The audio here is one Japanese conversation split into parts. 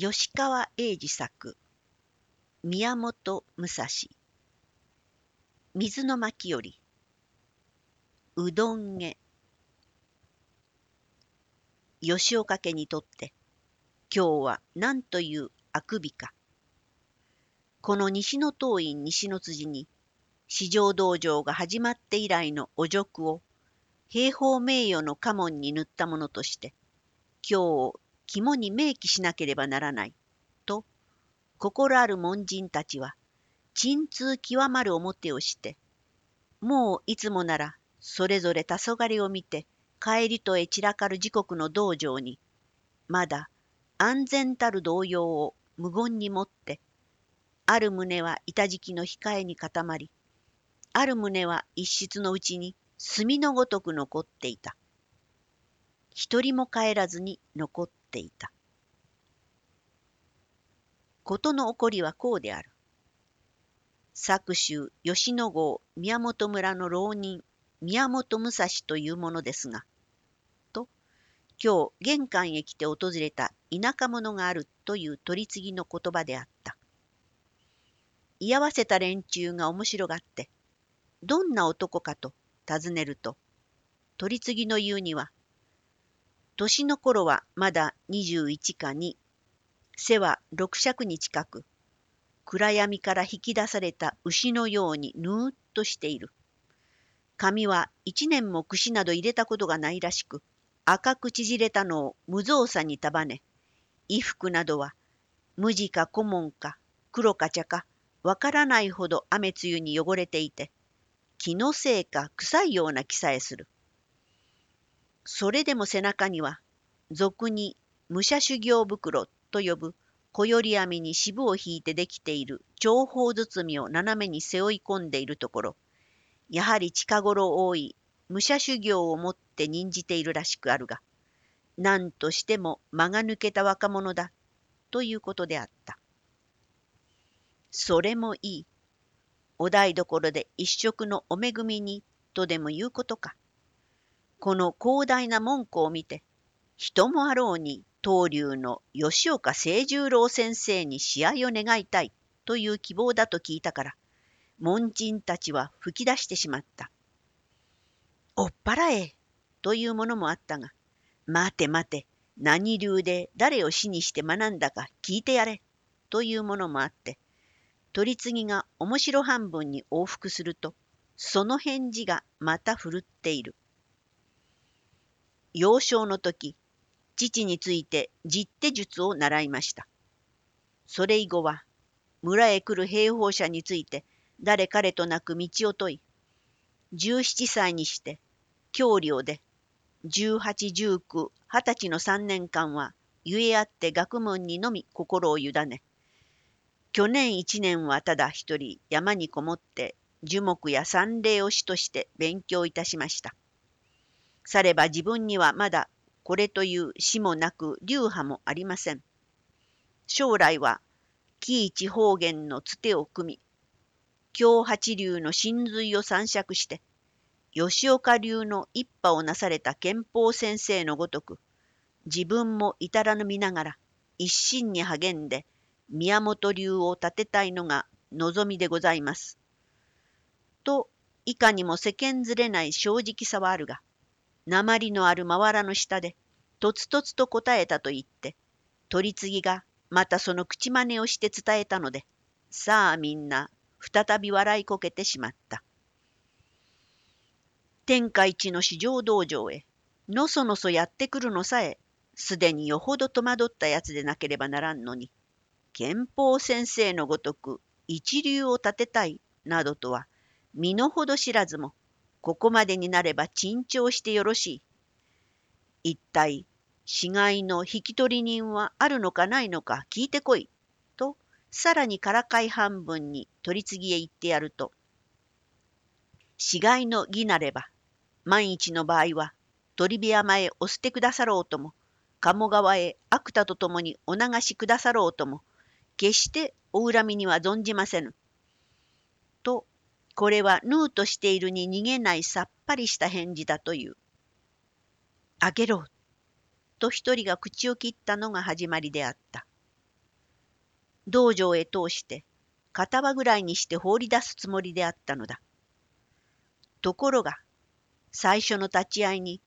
吉川英治作宮本武蔵。水の巻よりうどんへ。吉岡家にとって今日は何というあくびか。この西の東院西の辻に市場道場が始まって以来のお辱を平方名誉の家紋に塗ったものとして今日を肝に明記しなければならない、と、心ある門人たちは、鎮痛極まる表をして、もういつもなら、それぞれ黄昏を見て、帰りとへ散らかる時刻の道場に、まだ安全たる動揺を無言に持って、ある旨は板敷きの控えに固まり、ある旨は一室のうちに墨のごとく残っていた。一人も帰らずに残っていた。事の起こりはこうである。作州吉野郷宮本村の浪人宮本武蔵というものですが、と、今日玄関へ来て訪れた田舎者があるという取り次ぎの言葉であった。居合わせた連中が面白がって、どんな男かと尋ねると、取り次ぎの言うには、年の頃はまだ21か2、背は六尺に近く、暗闇から引き出された牛のようにぬーっとしている。髪は一年も櫛など入れたことがないらしく、赤く縮れたのを無造作に束ね、衣服などは無地か古文か黒か茶かわからないほど雨露に汚れていて、気のせいか臭いような気さえする。それでも背中には、俗に武者修行袋と呼ぶ小より網に渋を引いてできている長方包みを斜めに背負い込んでいるところ、やはり近頃多い武者修行をもって任じているらしくあるが、何としても間が抜けた若者だということであった。それもいい。お台所で一食のお恵みにとでも言うことか。この広大な門戸を見て、人もあろうに東流の吉岡清十郎先生に試合を願いたいという希望だと聞いたから、門人たちは吹き出してしまった。おっぱらえというものもあったが、待て待て、何流で誰を死にして学んだか聞いてやれというものもあって、取り次ぎが面白半分に往復すると、その返事がまた振るっている。幼少の時、父について実手術を習いました。それ以後は、村へ来る兵法者について誰彼となく道を問い、17歳にして教領で、18、19、20歳の3年間は、ゆえあって学問にのみ心を委ね、去年1年はただ一人山にこもって樹木や山霊を師として勉強いたしました。されば自分にはまだこれという死もなく流派もありません。将来は紀一方言のつてを組み、京八流の真髄を散策して、吉岡流の一派をなされた憲法先生のごとく、自分も至らぬ見ながら一心に励んで宮本流を立てたいのが望みでございます。と、いかにも世間ずれない正直さはあるが、鉛のあるまわらの下で、とつとつと答えたと言って、取り次ぎがまたその口真似をして伝えたので、さあみんな再び笑いこけてしまった。天下一の市場道場へ、のそのそやってくるのさえ、すでによほど戸惑ったやつでなければならんのに、憲法先生のごとく一流を立てたいなどとは身の程知らずもここまでになれば珍重してよろしい。一体、死骸の引き取り人はあるのかないのか聞いてこい。と、さらにからかい半分に取り次ぎへ行ってやると、死骸の儀なれば、万一の場合は、鳥部山へお捨てくださろうとも、鴨川へ悪田と共にお流しくださろうとも、決してお恨みには存じませぬ。とこれはヌーとしているに逃げないさっぱりした返事だという。あげろと一人が口を切ったのが始まりであった。道場へ通して片輪ぐらいにして放り出すつもりであったのだ。ところが最初の立ち合いに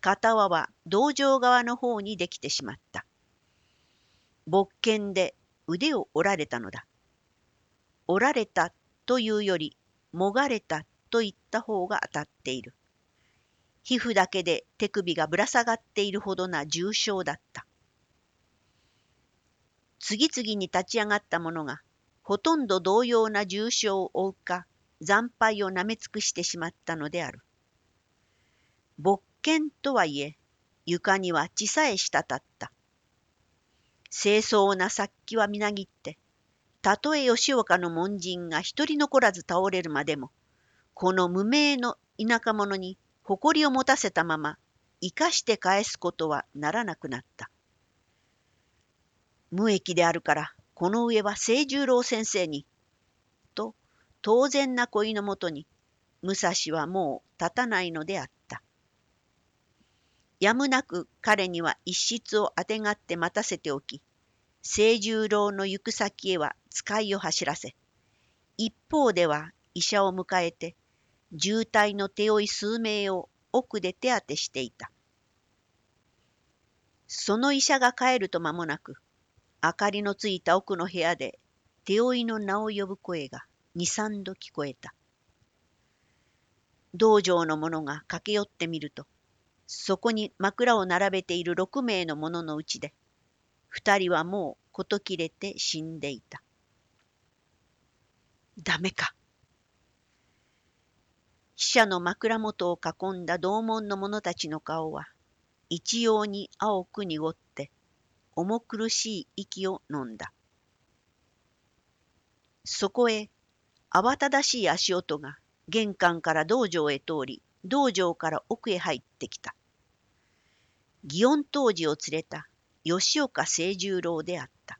片輪は道場側の方にできてしまった。勃剣で腕を折られたのだ。折られたというよりもがれたと言った方が当たっている。皮膚だけで手首がぶら下がっているほどな重傷だった。次々に立ち上がった者がほとんど同様な重傷を負うか惨敗をなめ尽くしてしまったのである。勃剣とはいえ床には血さえ滴った。清掃な殺気はみなぎってたとえ吉岡の門人が一人残らず倒れるまでもこの無名の田舎者に誇りを持たせたまま生かして返すことはならなくなった。無益であるからこの上は清十郎先生に、と当然な恋のもとに武蔵はもう立たないのであった。やむなく彼には一室をあてがって待たせておき、清十郎の行く先へは使いを走らせ、一方では医者を迎えて、渋滞の手負い数名を奥で手当てしていた。その医者が帰ると間もなく、明かりのついた奥の部屋で手負いの名を呼ぶ声が二三度聞こえた。道場の者が駆け寄ってみると、そこに枕を並べている六名の者のうちで、二人はもう事切れて死んでいた。ダメか。死者の枕元を囲んだ同門の者たちの顔は、一様に青く濁って、重苦しい息を飲んだ。そこへ慌ただしい足音が玄関から道場へ通り、道場から奥へ入ってきた。祇園当時を連れた吉岡清十郎であった。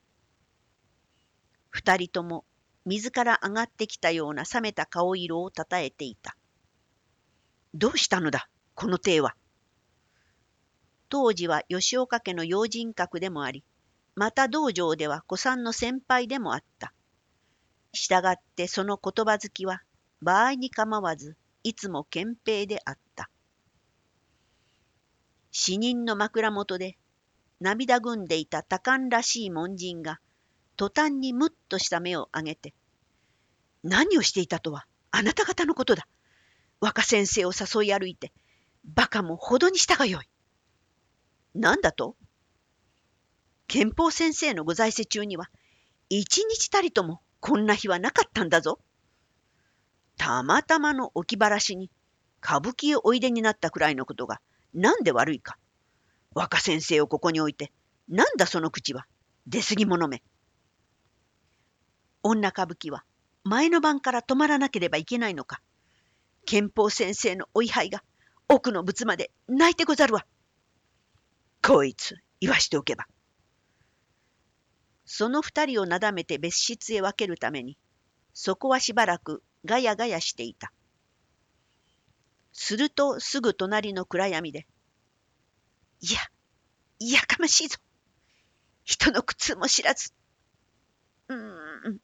二人とも水から上がってきたような冷めた顔色をたたえていた。どうしたのだ、この体は。当時は吉岡家の用心閣でもあり、また道場では古参の先輩でもあった。したがってその言葉好きは場合に構わずいつも憲兵であった。死人の枕元で涙ぐんでいた多感らしい門人が途端にむっとした目を上げて、何をしていたとはあなた方のことだ。若先生を誘い歩いて、馬鹿もほどにしたがよい。何だと？憲法先生のご在世中には、一日たりともこんな日はなかったんだぞ。たまたまの置きばらしに歌舞伎へおいでになったくらいのことが何で悪いか。若先生をここに置いて、なんだその口は？出過ぎ者め。女歌舞伎は前の晩から止まらなければいけないのか。憲法先生のお位牌が奥の仏まで泣いてござるわ。こいつ、言わしておけば。その二人をなだめて別室へ分けるために、そこはしばらくガヤガヤしていた。するとすぐ隣の暗闇で、いや、いやかましいぞ。人の苦痛も知らず。うーん、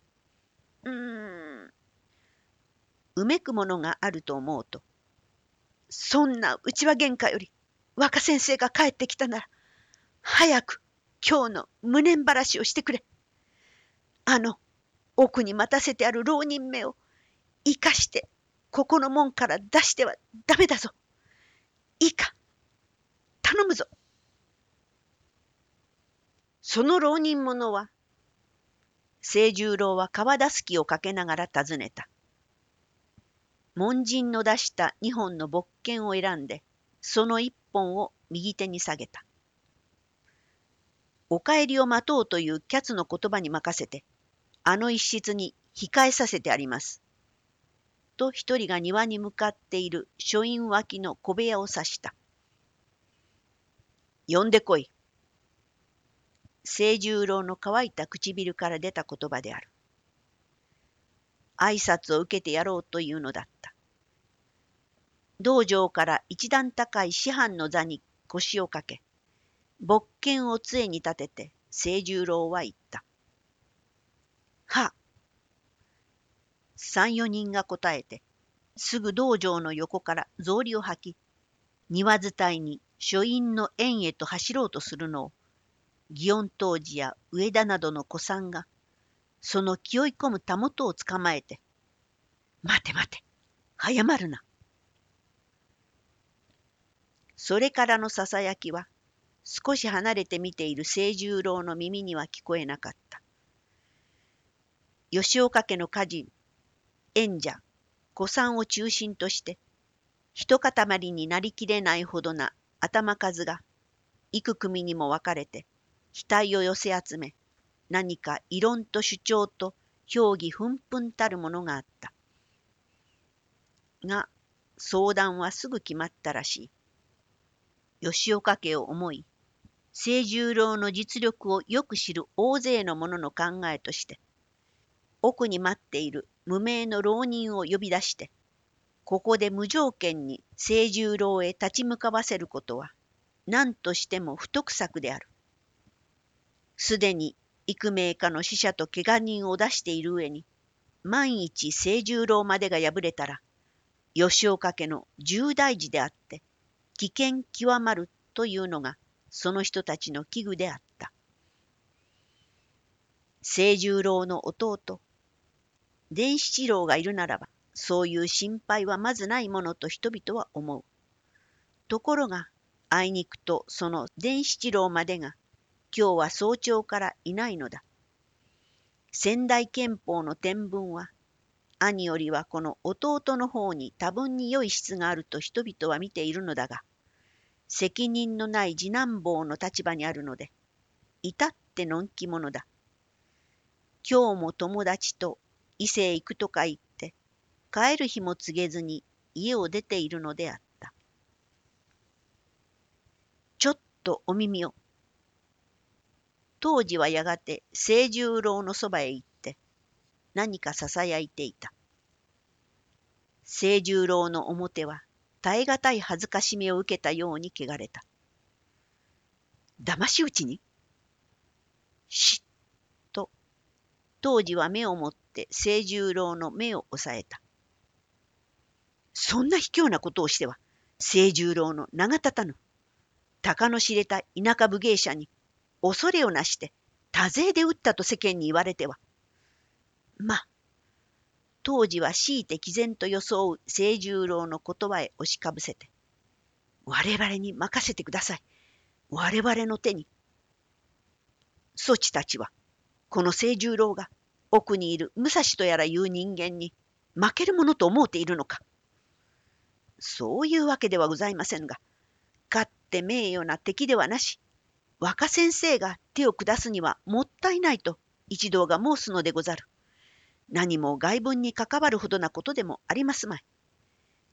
うーん。うめくものがあると思うと、そんなうちは喧嘩より若先生が帰ってきたなら、早く今日の無念晴らしをしてくれ。あの奥に待たせてある浪人目を生かしてここの門から出してはダメだぞ。いいか頼むぞ。その浪人者は、清十郎は川田すきをかけながら尋ねた。門人の出した二本の木剣を選んで、その一本を右手に下げた。お帰りを待とうというキャツの言葉に任せて、あの一室に控えさせてあります。と一人が庭に向かっている書院脇の小部屋を指した。呼んでこい。清十郎の乾いた唇から出た言葉である。挨拶を受けてやろうというのだった。道場から一段高い師範の座に腰をかけ、勃剣を杖に立てて清十郎は言った。は。三四人が答えて、すぐ道場の横から草履を履き、庭伝いに書院の園へと走ろうとするのを、祇園当時や上田などの子さんが、その気負い込むたもとを捕まえて、待て待て、早まるな。それからのささやきは、少し離れて見ている清十郎の耳には聞こえなかった。吉岡家の家人、縁者、子さんを中心として、一塊になりきれないほどな頭数が、幾組にも分かれて、額を寄せ集め、何か異論と主張と評議ふんふんたるものがあった。が、相談はすぐ決まったらしい。吉岡家を思い、清十郎の実力をよく知る大勢の者の考えとして、奥に待っている無名の浪人を呼び出して、ここで無条件に清十郎へ立ち向かわせることは、何としても不得策である。すでに幾名かの死者と怪我人を出している上に、万一清十郎までが敗れたら、吉岡家の重大事であって、危険極まるというのが、その人たちの危惧であった。清十郎の弟、伝七郎がいるならば、そういう心配はまずないものと人々は思う。ところが、あいにくとその伝七郎までが今日は早朝からいないのだ。仙台憲法の天文は、兄よりはこの弟の方に多分に良い質があると人々は見ているのだが、責任のない次男坊の立場にあるので、至ってのんき者だ。今日も友達と伊勢へ行くとか言っ、帰る日も告げずに家を出ているのであった。ちょっとお耳を。当時はやがて清十郎のそばへ行って何かささやいていた。清十郎の表は耐え難い恥ずかしみを受けたように汚れた。騙し討ちに？しっと、当時は目を持って清十郎の目を押さえた。そんな卑怯なことをしては、清十郎の名が立たぬ。鷹の知れた田舎武芸者に恐れをなして多勢で撃ったと世間に言われては。まあ、当時は強いて毅然と装う清十郎の言葉へ押しかぶせて、我々に任せてください。我々の手に。そちたちは、この清十郎が奥にいる武蔵とやらいう人間に負けるものと思うているのか。そういうわけではございませんが、勝って名誉な敵ではなし、若先生が手を下すにはもったいないと一同が申すのでござる。何も外文に関わるほどなことでもありますまい。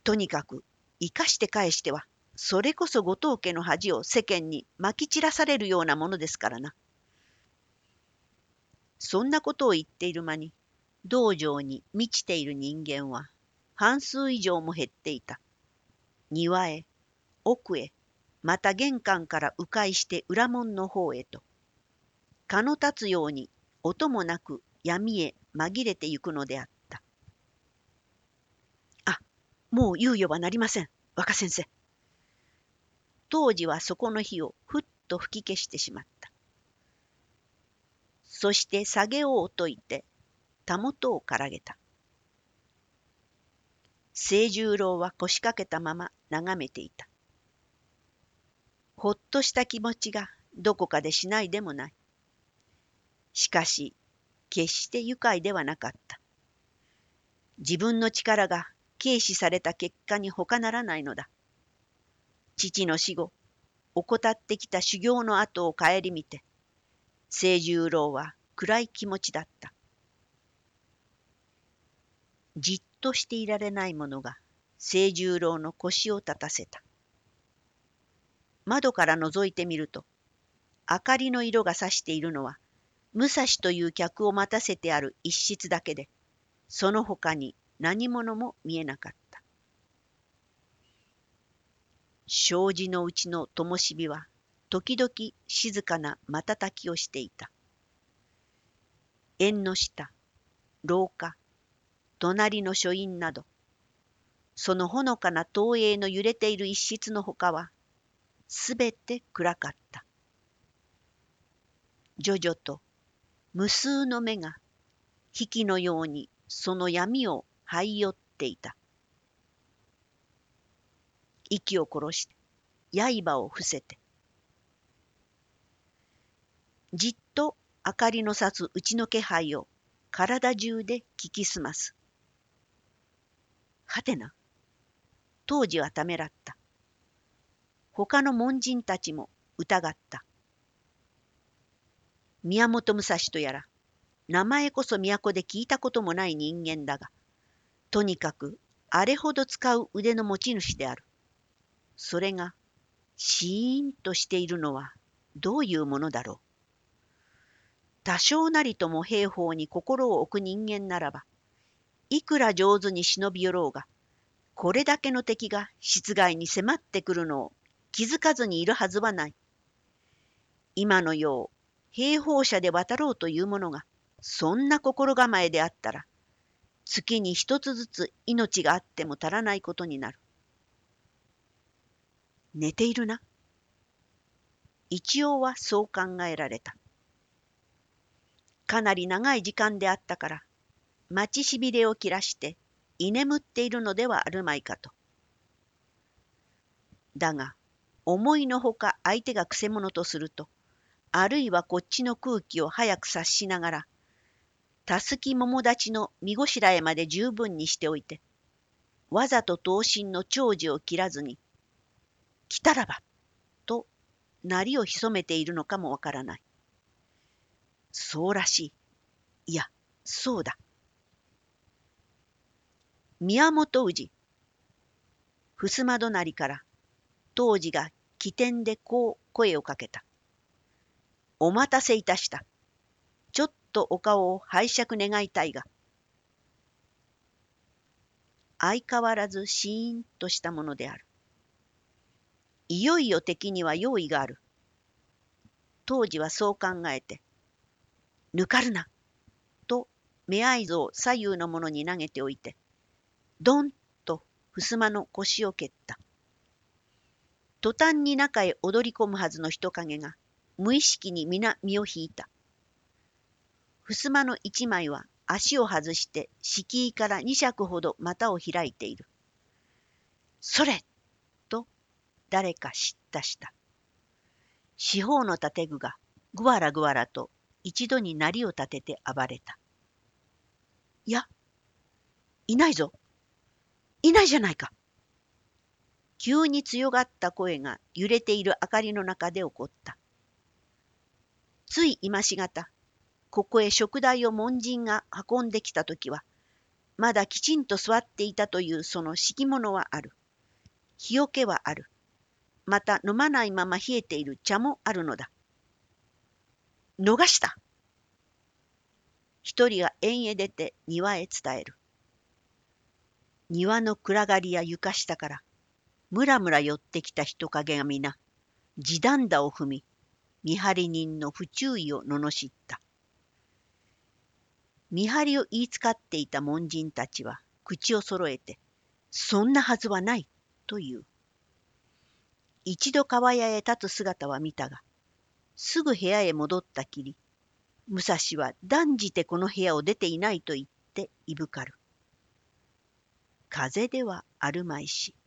とにかく生かして返しては、それこそ後藤家の恥を世間にまき散らされるようなものですからな。そんなことを言っている間に、道場に満ちている人間は半数以上も減っていた。庭へ、奥へ、また玄関から迂回して裏門の方へと、蚊の立つように音もなく闇へ紛れてゆくのであった。あ、もう猶予はなりません、若先生。当時はそこの火をふっと吹き消してしまった。そして下げをを解いて、たもとをからげた。清十郎は腰掛けたまま眺めていた。ほっとした気持ちがどこかでしないでもない。しかし、決して愉快ではなかった。自分の力が軽視された結果に他ならないのだ。父の死後、怠ってきた修行の後を顧みて、清十郎は暗い気持ちだった。じっとしていられないものが清十郎の腰を立たせた。窓から覗いてみると、明かりの色がさしているのは、武蔵という客を待たせてある一室だけで、その他に何者も見えなかった。障子のうちの灯火は、時々静かな瞬きをしていた。縁の下、廊下、隣の書院など、そのほのかな投影の揺れている一室のほかは、すべて暗かった。徐々と無数の目が引きのようにその闇を這い寄っていた。息を殺して刃を伏せてじっと明かりのさすうちの気配を体中で聞きすます。はてな当時はためらった。他の門人たちも疑った。宮本武蔵とやら、名前こそ都で聞いたこともない人間だが、とにかくあれほど使う腕の持ち主である。それが、シーンとしているのはどういうものだろう。多少なりとも兵法に心を置く人間ならば、いくら上手に忍び寄ろうが、これだけの敵が室外に迫ってくるのを気づかずにいるはずはない。今のよう兵法者で渡ろうというものがそんな心構えであったら月に一つずつ命があっても足らないことになる。寝ているな。一応はそう考えられた。かなり長い時間であったから待ちしびれを切らして居眠っているのではあるまいかと。だが、思いのほか相手がくせ者とすると、あるいはこっちの空気を早く察しながら、たすき桃立ちの見ごしらえまで十分にしておいて、わざと刀身の長寿を切らずに、来たらば、と、なりを潜めているのかもわからない。そうらしい。いや、そうだ。宮本氏。襖隣から当時が起点でこう声をかけた。お待たせいたした。ちょっとお顔を拝借願いたいが。相変わらずシーンとしたものである。いよいよ敵には用意がある。当時はそう考えて、抜かるな、と目合図を左右のものに投げておいて、ドンと襖の腰を蹴った。途端に中へ踊り込むはずの人影が無意識に皆身を引いた。襖の一枚は足を外して敷居から二尺ほど股を開いている。それと誰か知ったした。四方の建具がぐわらぐわらと一度に鳴りを立てて暴れた。いや、いないぞ。いないじゃないか。急に強がった声が揺れている明かりの中で起こった。つい今しがた、ここへ食材を門人が運んできたときは、まだきちんと座っていたというその敷物はある。日よけはある。また飲まないまま冷えている茶もあるのだ。逃した一人が縁へ出て庭へ伝える。庭の暗がりや床下から、むらむら寄ってきた人影が皆、地団打を踏み、見張り人の不注意を罵った。見張りを言いつかっていた門人たちは口を揃えて、そんなはずはないと言う。一度川屋へ立つ姿は見たが、すぐ部屋へ戻ったきり、武蔵は断じてこの部屋を出ていないと言っていぶかる。風ではあるまいし。